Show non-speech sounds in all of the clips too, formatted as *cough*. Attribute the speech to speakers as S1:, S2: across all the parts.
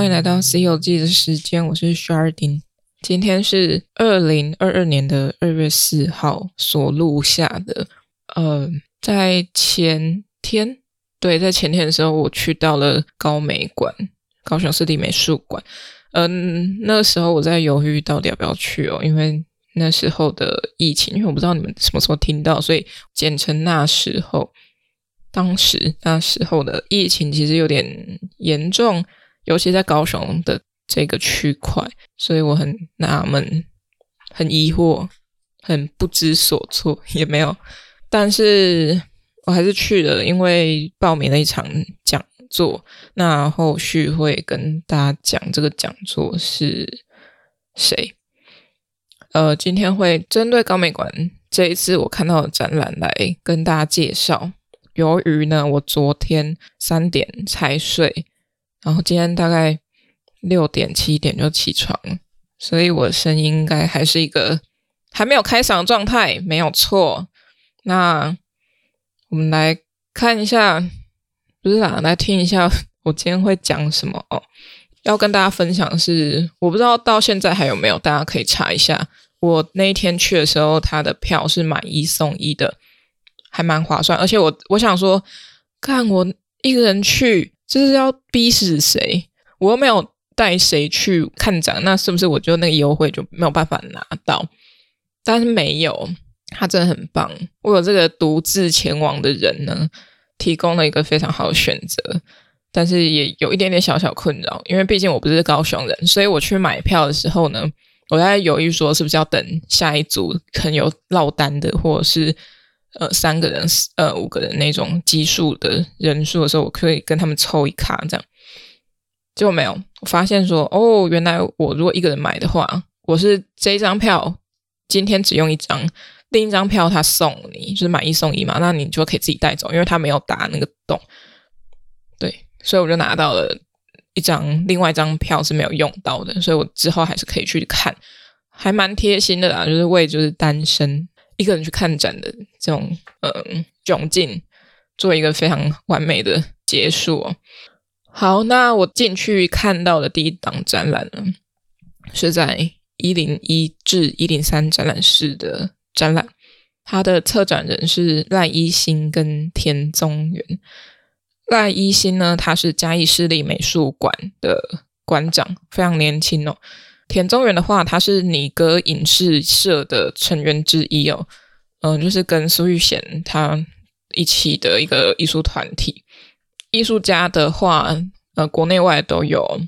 S1: 欢迎来到《C 游记》的时间，我是 Sharding。今天是二零二二年的二月四号所录下的。呃，在前天，对，在前天的时候，我去到了高美馆，高雄市立美术馆。嗯，那时候我在犹豫到底要不要去哦，因为那时候的疫情，因为我不知道你们什么时候听到，所以简称那时候。当时那时候的疫情其实有点严重，尤其在高雄的这个区块，所以我很纳闷、很疑惑、很不知所措，也没有。但是我还是去了，因为报名了一场讲座。那后续会跟大家讲这个讲座是谁。呃，今天会针对高美馆这一次我看到的展览来跟大家介绍。由于呢，我昨天三点才睡，然后今天大概六点七点就起床，所以我的声音应该还是一个还没有开嗓状态，没有错。那我们来看一下，不是啦，来听一下我今天会讲什么哦。要跟大家分享的是，我不知道到现在还有没有，大家可以查一下。我那一天去的时候，他的票是买一送一的。还蛮划算，而且我我想说，看我一个人去，就是要逼死谁？我又没有带谁去看展，那是不是我就那个优惠就没有办法拿到？但是没有，他真的很棒。我有这个独自前往的人呢，提供了一个非常好的选择，但是也有一点点小小困扰，因为毕竟我不是高雄人，所以我去买票的时候呢，我在犹豫说是不是要等下一组可能有落单的，或者是。呃，三个人、呃五个人那种奇数的人数的时候，我可以跟他们凑一卡这样，结果没有。我发现说，哦，原来我如果一个人买的话，我是这张票今天只用一张，另一张票他送你，就是买一送一嘛，那你就可以自己带走，因为他没有打那个洞。对，所以我就拿到了一张，另外一张票是没有用到的，所以我之后还是可以去看，还蛮贴心的啦，就是为就是单身。一个人去看展的这种嗯窘境，做一个非常完美的结束哦。好，那我进去看到的第一档展览呢，是在一零一至一零三展览室的展览，它的策展人是赖一新跟田宗元。赖一新呢，他是嘉义市立美术馆的馆长，非常年轻哦。田中元的话，他是你哥影视社的成员之一哦，嗯、就是跟苏玉贤他一起的一个艺术团体。艺术家的话，呃，国内外都有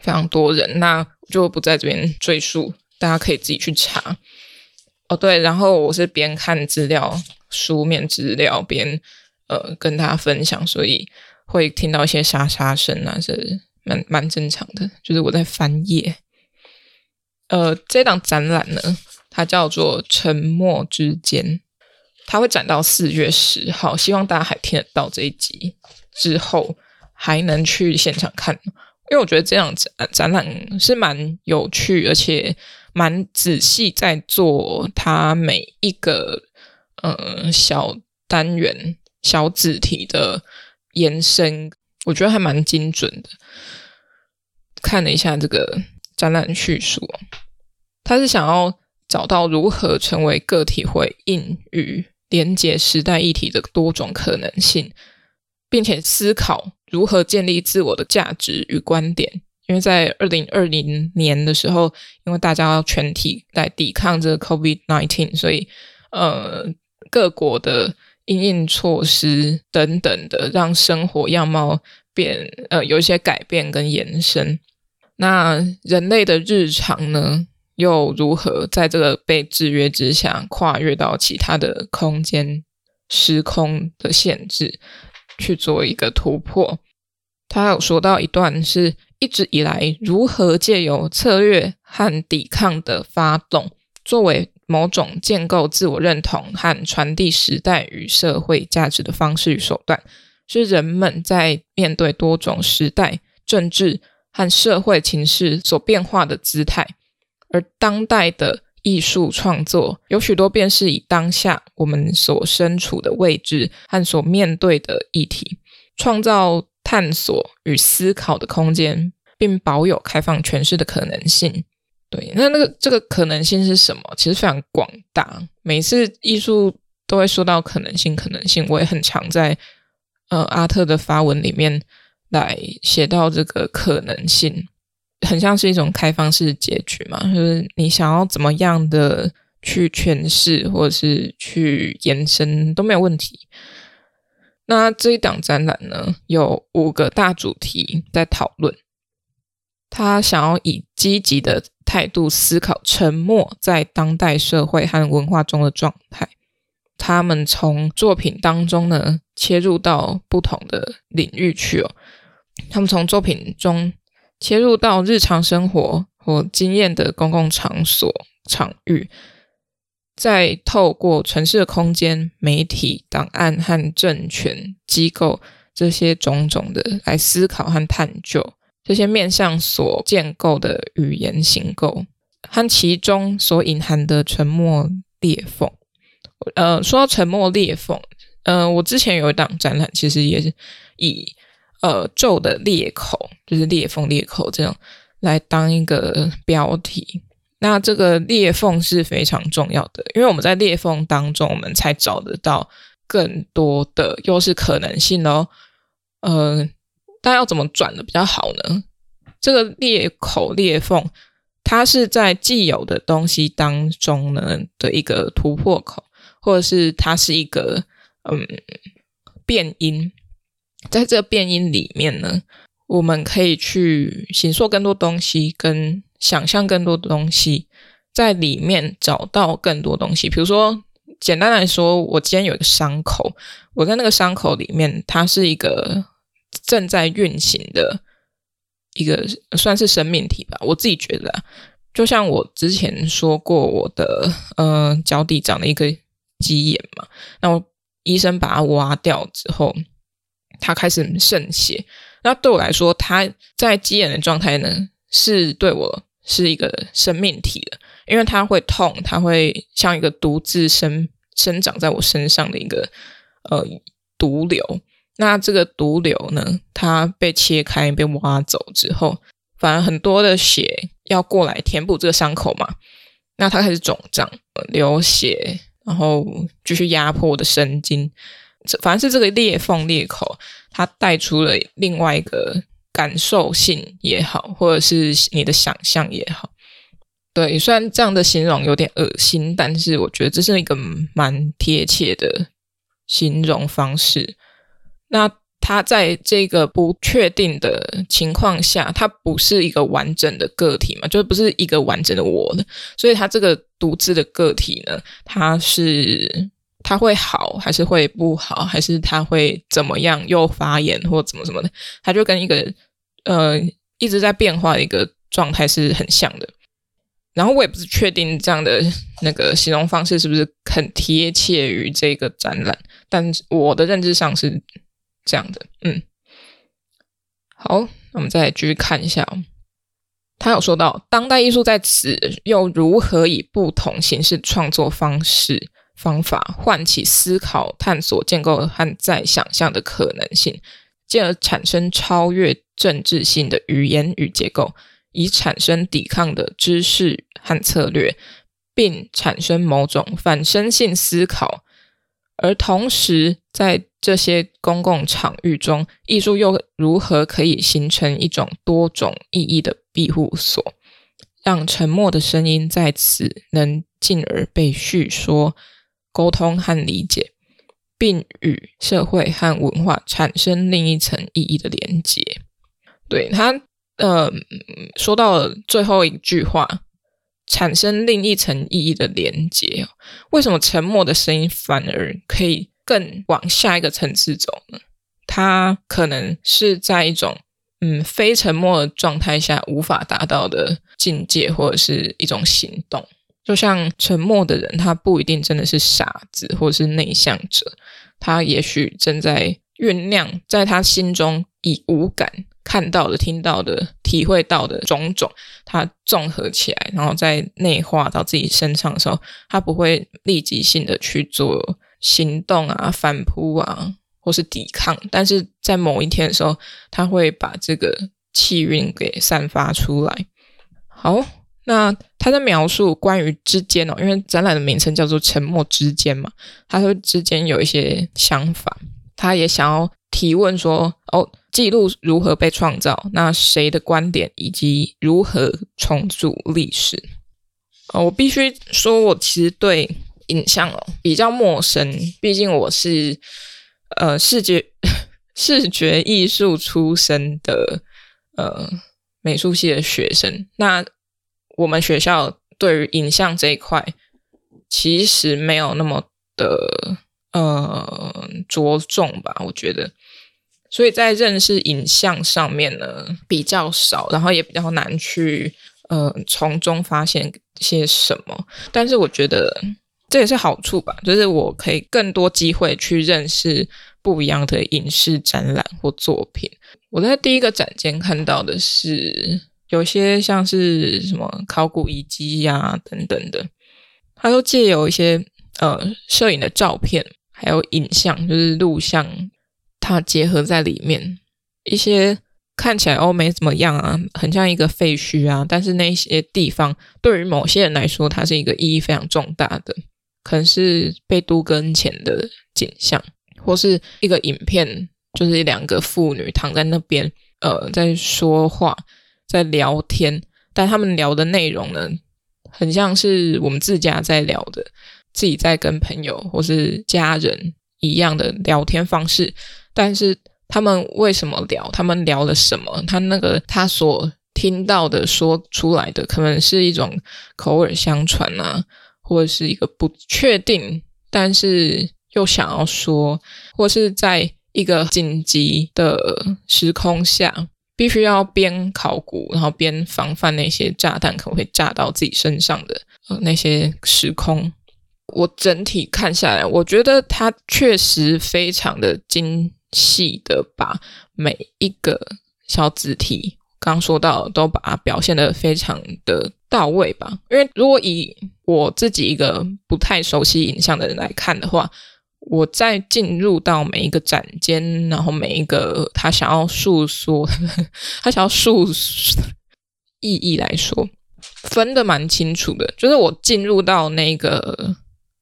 S1: 非常多人，那就不在这边赘述，大家可以自己去查。哦，对，然后我是边看资料、书面资料边呃跟大家分享，所以会听到一些沙沙声啊，是蛮蛮正常的，就是我在翻页。呃，这档展览呢，它叫做《沉默之间》，它会展到四月十号。希望大家还听得到这一集之后，还能去现场看，因为我觉得这样展展览是蛮有趣，而且蛮仔细在做它每一个呃小单元、小子题的延伸，我觉得还蛮精准的。看了一下这个。展览叙述，他是想要找到如何成为个体回应与连接时代议题的多种可能性，并且思考如何建立自我的价值与观点。因为在二零二零年的时候，因为大家要全体来抵抗这个 COVID nineteen，所以呃，各国的因应措施等等的，让生活样貌变呃有一些改变跟延伸。那人类的日常呢，又如何在这个被制约之下，跨越到其他的空间、时空的限制，去做一个突破？他有说到一段，是一直以来如何借由策略和抵抗的发动，作为某种建构自我认同和传递时代与社会价值的方式与手段，是人们在面对多种时代政治。和社会情势所变化的姿态，而当代的艺术创作有许多便是以当下我们所身处的位置和所面对的议题，创造探索与思考的空间，并保有开放诠释的可能性。对，那那个这个可能性是什么？其实非常广大。每次艺术都会说到可能性，可能性。我也很常在呃阿特的发文里面来写到这个可能性，很像是一种开放式结局嘛，就是你想要怎么样的去诠释或者是去延伸都没有问题。那这一档展览呢，有五个大主题在讨论。他想要以积极的态度思考沉默在当代社会和文化中的状态。他们从作品当中呢，切入到不同的领域去哦。他们从作品中切入到日常生活或经验的公共场所场域，再透过城市的空间、媒体、档案和政权机构这些种种的来思考和探究。这些面向所建构的语言形构和其中所隐含的沉默裂缝。呃，说到沉默裂缝，呃，我之前有一档展览，其实也是以呃咒的裂口，就是裂缝裂口这样来当一个标题。那这个裂缝是非常重要的，因为我们在裂缝当中，我们才找得到更多的又是可能性哦。呃。但要怎么转的比较好呢？这个裂口裂缝，它是在既有的东西当中呢的一个突破口，或者是它是一个嗯变音，在这个变音里面呢，我们可以去形塑更多东西，跟想象更多的东西，在里面找到更多东西。比如说，简单来说，我今天有一个伤口，我在那个伤口里面，它是一个。正在运行的一个算是生命体吧，我自己觉得啊，就像我之前说过，我的呃脚底长了一个鸡眼嘛，那我医生把它挖掉之后，它开始渗血。那对我来说，它在鸡眼的状态呢，是对我是一个生命体的，因为它会痛，它会像一个独自生生长在我身上的一个呃毒瘤。那这个毒瘤呢，它被切开、被挖走之后，反而很多的血要过来填补这个伤口嘛。那它开始肿胀、流血，然后继续压迫我的神经。反正是这个裂缝、裂口，它带出了另外一个感受性也好，或者是你的想象也好。对，虽然这样的形容有点恶心，但是我觉得这是一个蛮贴切的形容方式。那他在这个不确定的情况下，他不是一个完整的个体嘛，就不是一个完整的我的，所以他这个独自的个体呢，他是他会好还是会不好，还是他会怎么样又发炎或怎么怎么的，他就跟一个呃一直在变化的一个状态是很像的。然后我也不是确定这样的那个形容方式是不是很贴切于这个展览，但我的认知上是。这样的，嗯，好，那我们再来继续看一下哦。他有说到，当代艺术在此又如何以不同形式创作方式方法，唤起思考、探索、建构和再想象的可能性，进而产生超越政治性的语言与结构，以产生抵抗的知识和策略，并产生某种反身性思考。而同时，在这些公共场域中，艺术又如何可以形成一种多种意义的庇护所，让沉默的声音在此能进而被叙说、沟通和理解，并与社会和文化产生另一层意义的连接？对，他，呃，说到最后一句话。产生另一层意义的连接，为什么沉默的声音反而可以更往下一个层次走呢？它可能是在一种嗯非沉默的状态下无法达到的境界，或者是一种行动。就像沉默的人，他不一定真的是傻子，或者是内向者，他也许正在酝酿，在他心中以无感。看到的、听到的、体会到的种种，他综合起来，然后再内化到自己身上的时候，他不会立即性的去做行动啊、反扑啊，或是抵抗，但是在某一天的时候，他会把这个气韵给散发出来。好，那他在描述关于之间哦，因为展览的名称叫做“沉默之间”嘛，他说之间有一些想法，他也想要提问说：哦，记录如何被创造？那谁的观点以及如何重组历史？哦，我必须说，我其实对影像哦比较陌生，毕竟我是呃视觉 *laughs* 视觉艺术出身的呃美术系的学生。那我们学校对于影像这一块其实没有那么的呃着重吧，我觉得。所以在认识影像上面呢比较少，然后也比较难去呃从中发现些什么。但是我觉得这也是好处吧，就是我可以更多机会去认识不一样的影视展览或作品。我在第一个展间看到的是有些像是什么考古遗迹呀等等的，它都借由一些呃摄影的照片，还有影像，就是录像。它结合在里面，一些看起来哦没怎么样啊，很像一个废墟啊，但是那些地方对于某些人来说，它是一个意义非常重大的，可能是被都跟前的景象，或是一个影片，就是两个妇女躺在那边，呃，在说话，在聊天，但他们聊的内容呢，很像是我们自家在聊的，自己在跟朋友或是家人一样的聊天方式。但是他们为什么聊？他们聊了什么？他那个他所听到的说出来的，可能是一种口耳相传啊，或者是一个不确定，但是又想要说，或是在一个紧急的时空下，必须要边考古，然后边防范那些炸弹可能会炸到自己身上的呃那些时空。我整体看下来，我觉得它确实非常的精。细的把每一个小子体，刚说到都把它表现得非常的到位吧。因为如果以我自己一个不太熟悉影像的人来看的话，我在进入到每一个展间，然后每一个 *laughs* 他想要诉说，他想要诉意义来说，分的蛮清楚的。就是我进入到那个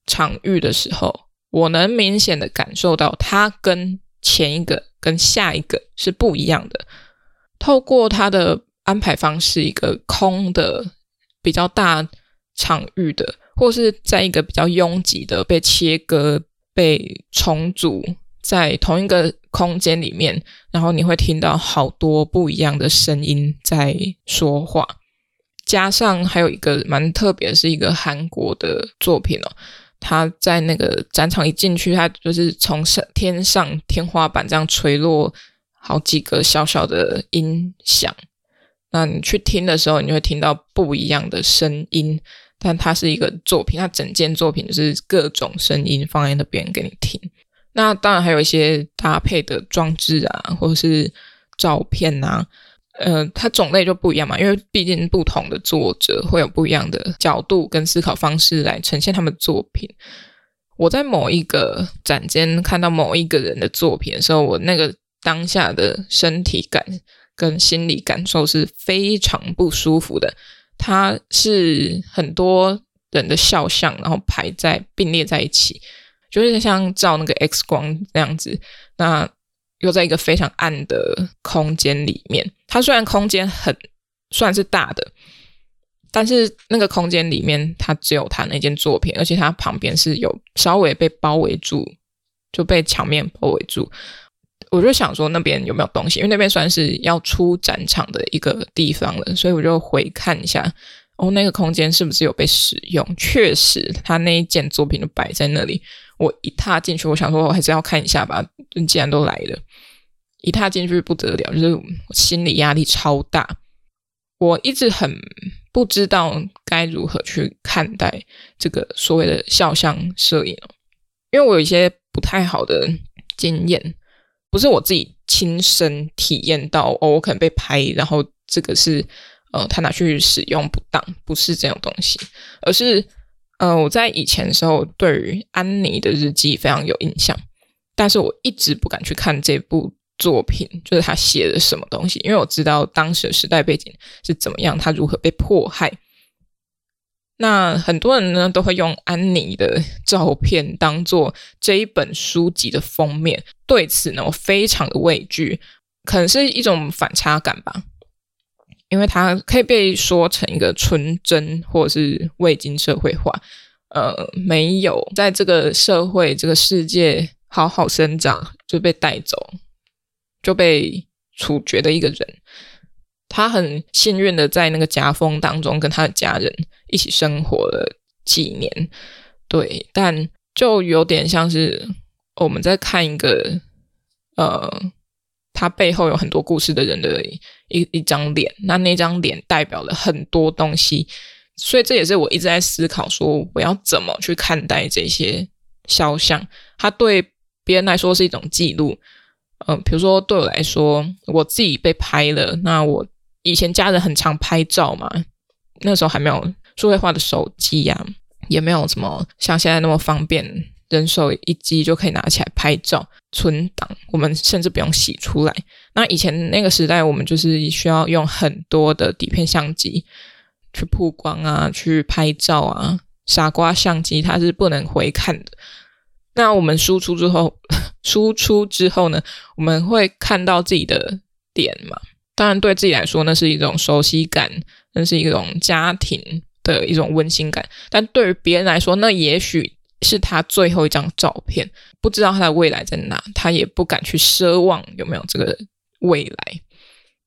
S1: 场域的时候，我能明显的感受到他跟前一个跟下一个是不一样的。透过他的安排方式，一个空的比较大场域的，或是在一个比较拥挤的被切割、被重组在同一个空间里面，然后你会听到好多不一样的声音在说话。加上还有一个蛮特别，是一个韩国的作品哦。他在那个展场一进去，他就是从上天上天花板这样垂落好几个小小的音响。那你去听的时候，你会听到不一样的声音。但它是一个作品，它整件作品就是各种声音放在那边给你听。那当然还有一些搭配的装置啊，或者是照片啊。呃，它种类就不一样嘛，因为毕竟不同的作者会有不一样的角度跟思考方式来呈现他们的作品。我在某一个展间看到某一个人的作品的时候，我那个当下的身体感跟心理感受是非常不舒服的。它是很多人的肖像，然后排在并列在一起，就是像照那个 X 光那样子。那又在一个非常暗的空间里面，它虽然空间很算是大的，但是那个空间里面它只有他那件作品，而且它旁边是有稍微被包围住，就被墙面包围住。我就想说那边有没有东西，因为那边算是要出展场的一个地方了，所以我就回看一下，哦，那个空间是不是有被使用？确实，他那一件作品就摆在那里。我一踏进去，我想说，我还是要看一下吧。既然都来了，一踏进去不得了，就是心理压力超大。我一直很不知道该如何去看待这个所谓的肖像摄影，因为我有一些不太好的经验，不是我自己亲身体验到哦，我可能被拍，然后这个是呃他拿去使用不当，不是这种东西，而是。呃，我在以前的时候对于安妮的日记非常有印象，但是我一直不敢去看这部作品，就是他写的什么东西，因为我知道当时的时代背景是怎么样，他如何被迫害。那很多人呢都会用安妮的照片当做这一本书籍的封面，对此呢我非常的畏惧，可能是一种反差感吧，因为它可以被说成一个纯真或者是未经社会化，呃，没有在这个社会这个世界好好生长就被带走，就被处决的一个人。他很幸运的在那个夹缝当中跟他的家人一起生活了几年，对，但就有点像是我们在看一个呃，他背后有很多故事的人的一一张脸，那那张脸代表了很多东西，所以这也是我一直在思考说我要怎么去看待这些肖像，他对别人来说是一种记录，嗯、比如说对我来说，我自己被拍了，那我。以前家人很常拍照嘛，那时候还没有数位化的手机呀、也没有什么像现在那么方便，人手一机就可以拿起来拍照存档。我们甚至不用洗出来。那以前那个时代，我们就是需要用很多的底片相机去曝光啊，去拍照啊。傻瓜相机它是不能回看的。那我们输出之后，*laughs* 输出之后呢，我们会看到自己的点嘛？当然，对自己来说，那是一种熟悉感，那是一种家庭的一种温馨感。但对于别人来说，那也许是他最后一张照片，不知道他的未来在哪，他也不敢去奢望有没有这个未来。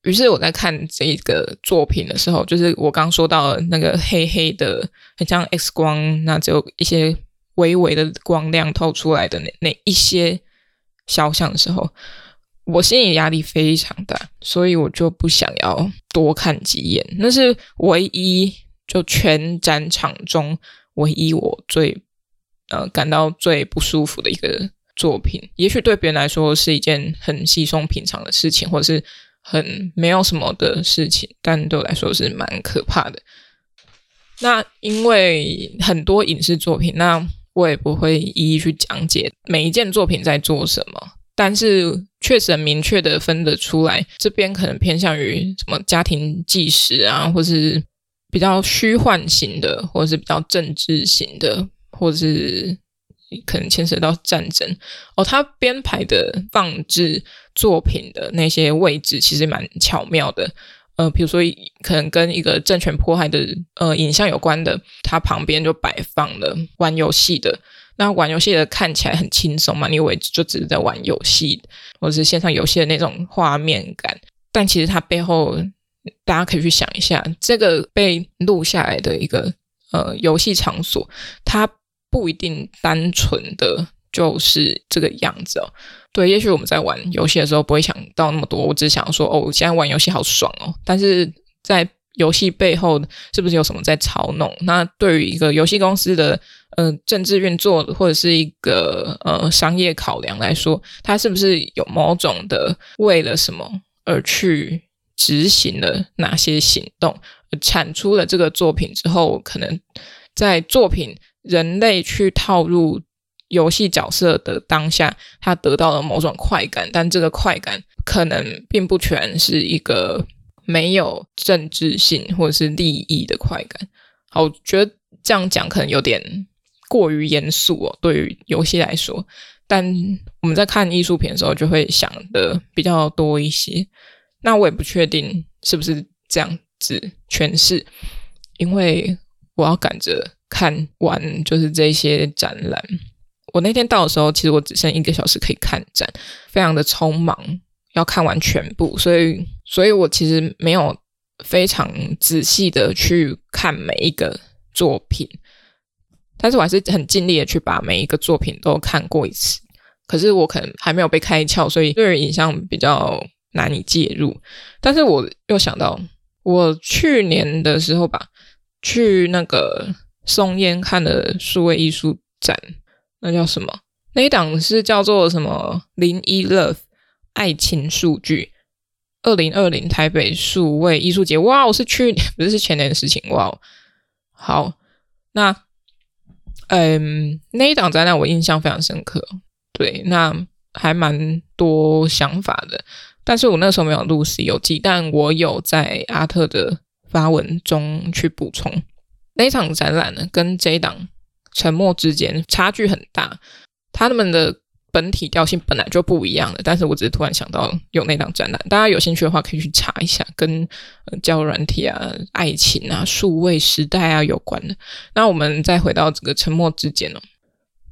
S1: 于是我在看这个作品的时候，就是我刚说到那个黑黑的，很像 X 光，那只有一些微微的光亮透出来的那那一些肖像的时候。我心里压力非常大，所以我就不想要多看几眼。那是唯一就全展场中唯一我最呃感到最不舒服的一个作品。也许对别人来说是一件很稀松平常的事情，或者是很没有什么的事情，但对我来说是蛮可怕的。那因为很多影视作品，那我也不会一一去讲解每一件作品在做什么。但是确实很明确的分得出来，这边可能偏向于什么家庭纪实啊，或是比较虚幻型的，或者是比较政治型的，或者是可能牵涉到战争哦。他编排的放置作品的那些位置其实蛮巧妙的，呃，比如说可能跟一个政权迫害的呃影像有关的，它旁边就摆放了玩游戏的。那玩游戏的看起来很轻松嘛，你以为就只是在玩游戏，或者是线上游戏的那种画面感。但其实它背后，大家可以去想一下，这个被录下来的一个呃游戏场所，它不一定单纯的就是这个样子哦。对，也许我们在玩游戏的时候不会想到那么多，我只想说，哦，我现在玩游戏好爽哦。但是在游戏背后是不是有什么在操弄？那对于一个游戏公司的呃政治运作或者是一个呃商业考量来说，它是不是有某种的为了什么而去执行了哪些行动，产出了这个作品之后，可能在作品人类去套入游戏角色的当下，他得到了某种快感，但这个快感可能并不全是一个。没有政治性或者是利益的快感，好，我觉得这样讲可能有点过于严肃哦。对于游戏来说，但我们在看艺术品的时候，就会想的比较多一些。那我也不确定是不是这样子诠释，因为我要赶着看完就是这些展览。我那天到的时候，其实我只剩一个小时可以看展，非常的匆忙。要看完全部，所以，所以我其实没有非常仔细的去看每一个作品，但是我还是很尽力的去把每一个作品都看过一次。可是我可能还没有被开窍，所以对于影像比较难以介入。但是我又想到，我去年的时候吧，去那个松烟看的数位艺术展，那叫什么？那一档是叫做什么？零一 Love。爱情数据，二零二零台北数位艺术节，哇！我是去年，*laughs* 不是，是前年的事情，哇！好，那嗯，那一档展览我印象非常深刻。对，那还蛮多想法的。但是我那时候没有录《西游记》，但我有在阿特的发文中去补充。那一场展览呢，跟这一档《沉默》之间差距很大，他们的。本体调性本来就不一样的，但是我只是突然想到有那档展览，大家有兴趣的话可以去查一下，跟呃交友软体啊、爱情啊、数位时代啊有关的。那我们再回到这个沉默之间哦，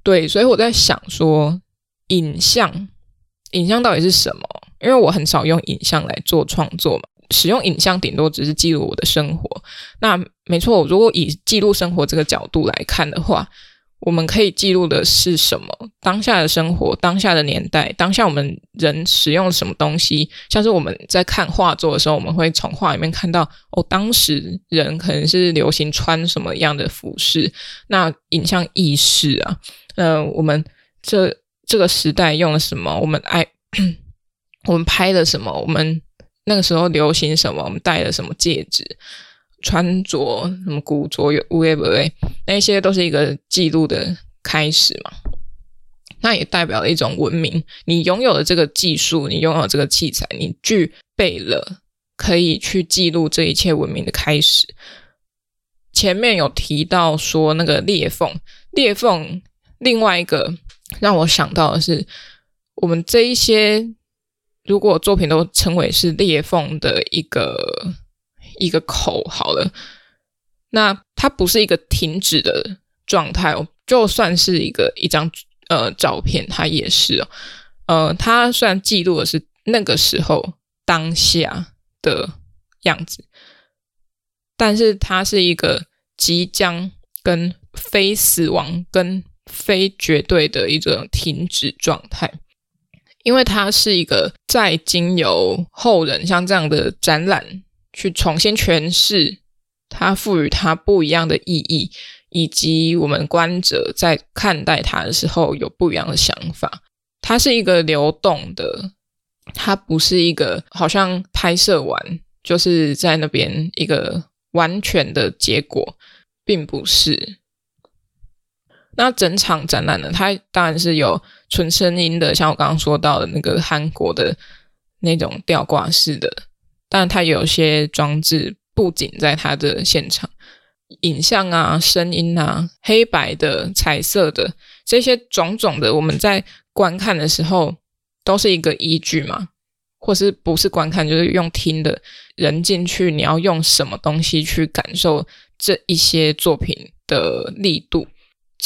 S1: 对，所以我在想说，影像，影像到底是什么？因为我很少用影像来做创作嘛，使用影像顶多只是记录我的生活。那没错，如果以记录生活这个角度来看的话。我们可以记录的是什么？当下的生活，当下的年代，当下我们人使用什么东西？像是我们在看画作的时候，我们会从画里面看到哦，当时人可能是流行穿什么样的服饰。那影像意识啊，呃，我们这这个时代用了什么？我们爱我们拍了什么？我们那个时候流行什么？我们戴了什么戒指？穿着什么古着有无为不为，那些都是一个记录的开始嘛。那也代表了一种文明。你拥有了这个技术，你拥有这个器材，你具备了可以去记录这一切文明的开始。前面有提到说那个裂缝，裂缝，另外一个让我想到的是，我们这一些如果作品都称为是裂缝的一个。一个口好了，那它不是一个停止的状态哦，就算是一个一张呃照片，它也是哦，呃，它虽然记录的是那个时候当下的样子，但是它是一个即将跟非死亡跟非绝对的一种停止状态，因为它是一个在经由后人像这样的展览。去重新诠释它，赋予它不一样的意义，以及我们观者在看待它的时候有不一样的想法。它是一个流动的，它不是一个好像拍摄完就是在那边一个完全的结果，并不是。那整场展览呢，它当然是有纯声音的，像我刚刚说到的那个韩国的那种吊挂式的。但它有些装置布景在它的现场，影像啊、声音啊、黑白的、彩色的这些种种的，我们在观看的时候都是一个依据嘛，或是不是观看就是用听的人进去，你要用什么东西去感受这一些作品的力度？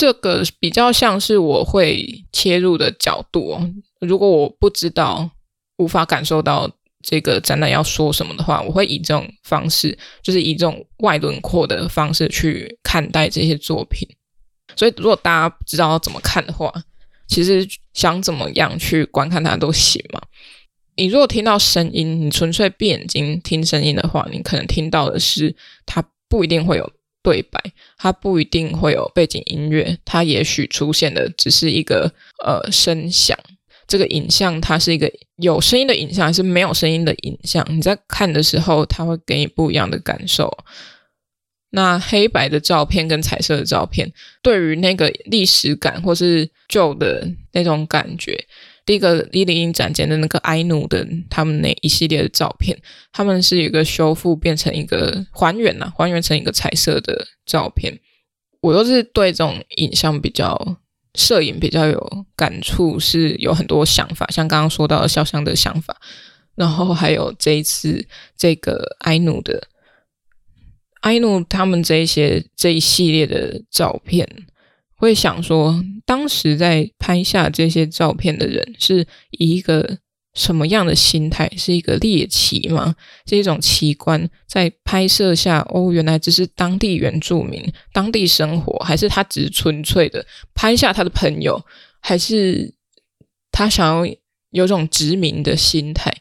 S1: 这个比较像是我会切入的角度哦。如果我不知道，无法感受到。这个展览要说什么的话，我会以这种方式，就是以这种外轮廓的方式去看待这些作品。所以，如果大家不知道要怎么看的话，其实想怎么样去观看它都行嘛。你如果听到声音，你纯粹闭眼睛听声音的话，你可能听到的是它不一定会有对白，它不一定会有背景音乐，它也许出现的只是一个呃声响。这个影像它是一个有声音的影像，还是没有声音的影像？你在看的时候，它会给你不一样的感受。那黑白的照片跟彩色的照片，对于那个历史感或是旧的那种感觉，第一个李李英展间的那个哀怒的他们那一系列的照片，他们是一个修复变成一个还原呐、啊，还原成一个彩色的照片。我都是对这种影像比较。摄影比较有感触，是有很多想法，像刚刚说到的肖像的想法，然后还有这一次这个艾努的艾努他们这一些这一系列的照片，会想说，当时在拍下这些照片的人是以一个。什么样的心态？是一个猎奇吗？是一种奇观，在拍摄下，哦，原来只是当地原住民，当地生活，还是他只是纯粹的拍下他的朋友，还是他想要有种殖民的心态？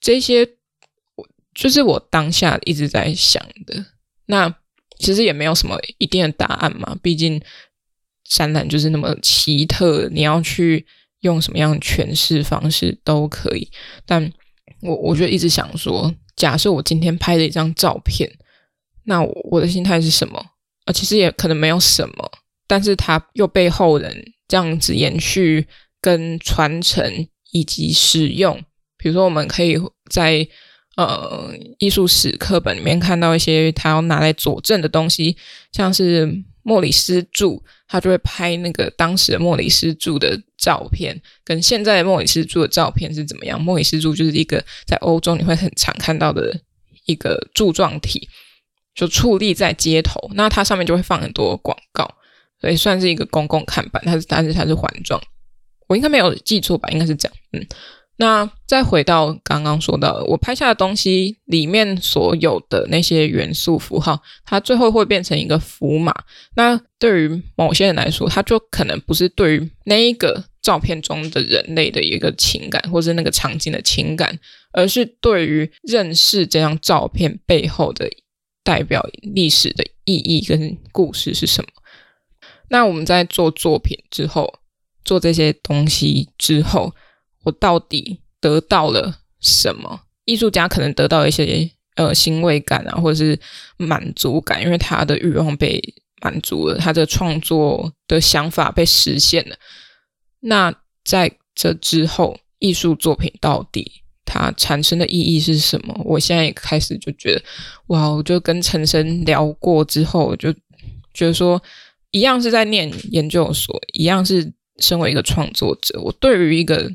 S1: 这些，就是我当下一直在想的。那其实也没有什么一定的答案嘛，毕竟展览就是那么奇特，你要去。用什么样的诠释方式都可以，但我我觉得一直想说，假设我今天拍了一张照片，那我，我的心态是什么？啊，其实也可能没有什么，但是它又被后人这样子延续跟传承以及使用。比如说，我们可以在呃艺术史课本里面看到一些他要拿来佐证的东西，像是莫里斯柱，他就会拍那个当时的莫里斯柱的照片，跟现在的莫里斯柱的照片是怎么样？莫里斯柱就是一个在欧洲你会很常看到的一个柱状体，就矗立在街头，那它上面就会放很多广告，所以算是一个公共看板，它是但是它是环状，我应该没有记错吧？应该是这样，嗯。那再回到刚刚说到，我拍下的东西里面所有的那些元素符号，它最后会变成一个符码。那对于某些人来说，它就可能不是对于那一个照片中的人类的一个情感，或是那个场景的情感，而是对于认识这张照片背后的代表历史的意义跟故事是什么。那我们在做作品之后，做这些东西之后。我到底得到了什么？艺术家可能得到一些呃欣慰感啊，或者是满足感，因为他的欲望被满足了，他的创作的想法被实现了。那在这之后，艺术作品到底它产生的意义是什么？我现在也开始就觉得，哇！我就跟陈生聊过之后，我就觉得说，一样是在念研究所，一样是身为一个创作者，我对于一个。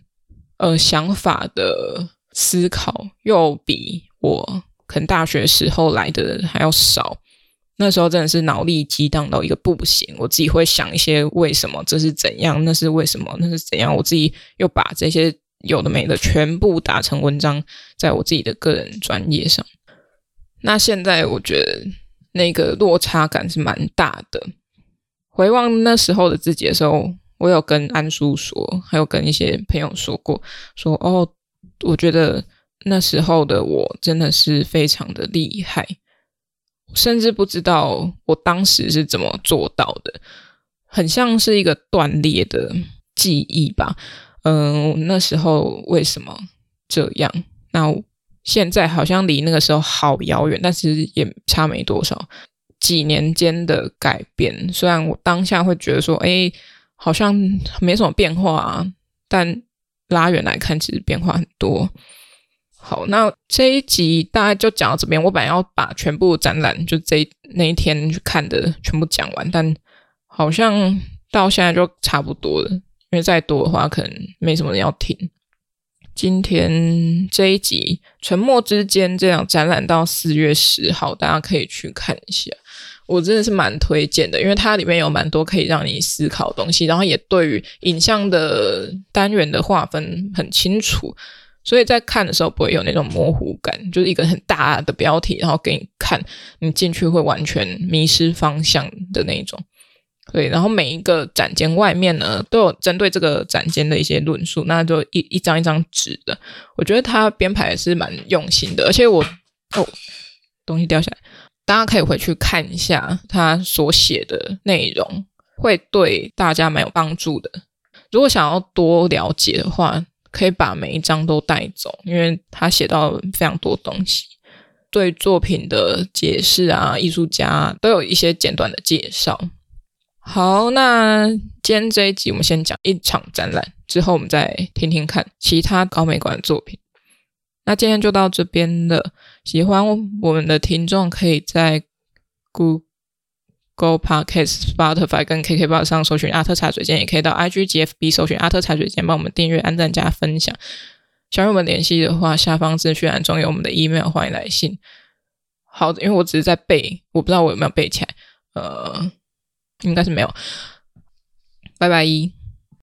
S1: 呃，想法的思考又比我可能大学时候来的还要少。那时候真的是脑力激荡到一个不行，我自己会想一些为什么，这是怎样，那是为什么，那是怎样。我自己又把这些有的没的全部打成文章，在我自己的个人专业上。那现在我觉得那个落差感是蛮大的。回望那时候的自己的时候。我有跟安叔说，还有跟一些朋友说过，说哦，我觉得那时候的我真的是非常的厉害，甚至不知道我当时是怎么做到的，很像是一个断裂的记忆吧。嗯，那时候为什么这样？那现在好像离那个时候好遥远，但是也差没多少，几年间的改变。虽然我当下会觉得说，哎。好像没什么变化啊，但拉远来看，其实变化很多。好，那这一集大概就讲到这边。我本来要把全部展览就这那一天去看的全部讲完，但好像到现在就差不多了，因为再多的话可能没什么人要听。今天这一集《沉默之间》这样展览到四月十号，大家可以去看一下。我真的是蛮推荐的，因为它里面有蛮多可以让你思考的东西，然后也对于影像的单元的划分很清楚，所以在看的时候不会有那种模糊感，就是一个很大的标题，然后给你看，你进去会完全迷失方向的那种。对，然后每一个展间外面呢，都有针对这个展间的一些论述，那就一一张一张纸的，我觉得它编排是蛮用心的，而且我哦，东西掉下来。大家可以回去看一下他所写的内容，会对大家蛮有帮助的。如果想要多了解的话，可以把每一章都带走，因为他写到非常多东西，对作品的解释啊，艺术家都有一些简短的介绍。好，那今天这一集我们先讲一场展览，之后我们再听听看其他高美馆的作品。那今天就到这边了。喜欢我们的听众可以在 Google Podcast、Spotify 跟 KKBOX 上搜寻阿特茶水间，也可以到 IG GFB 搜寻阿特茶水间，帮我们订阅、按赞、加分享。想与我们联系的话，下方资讯栏中有我们的 email，欢迎来信。好，因为我只是在背，我不知道我有没有背起来。呃，应该是没有。拜拜。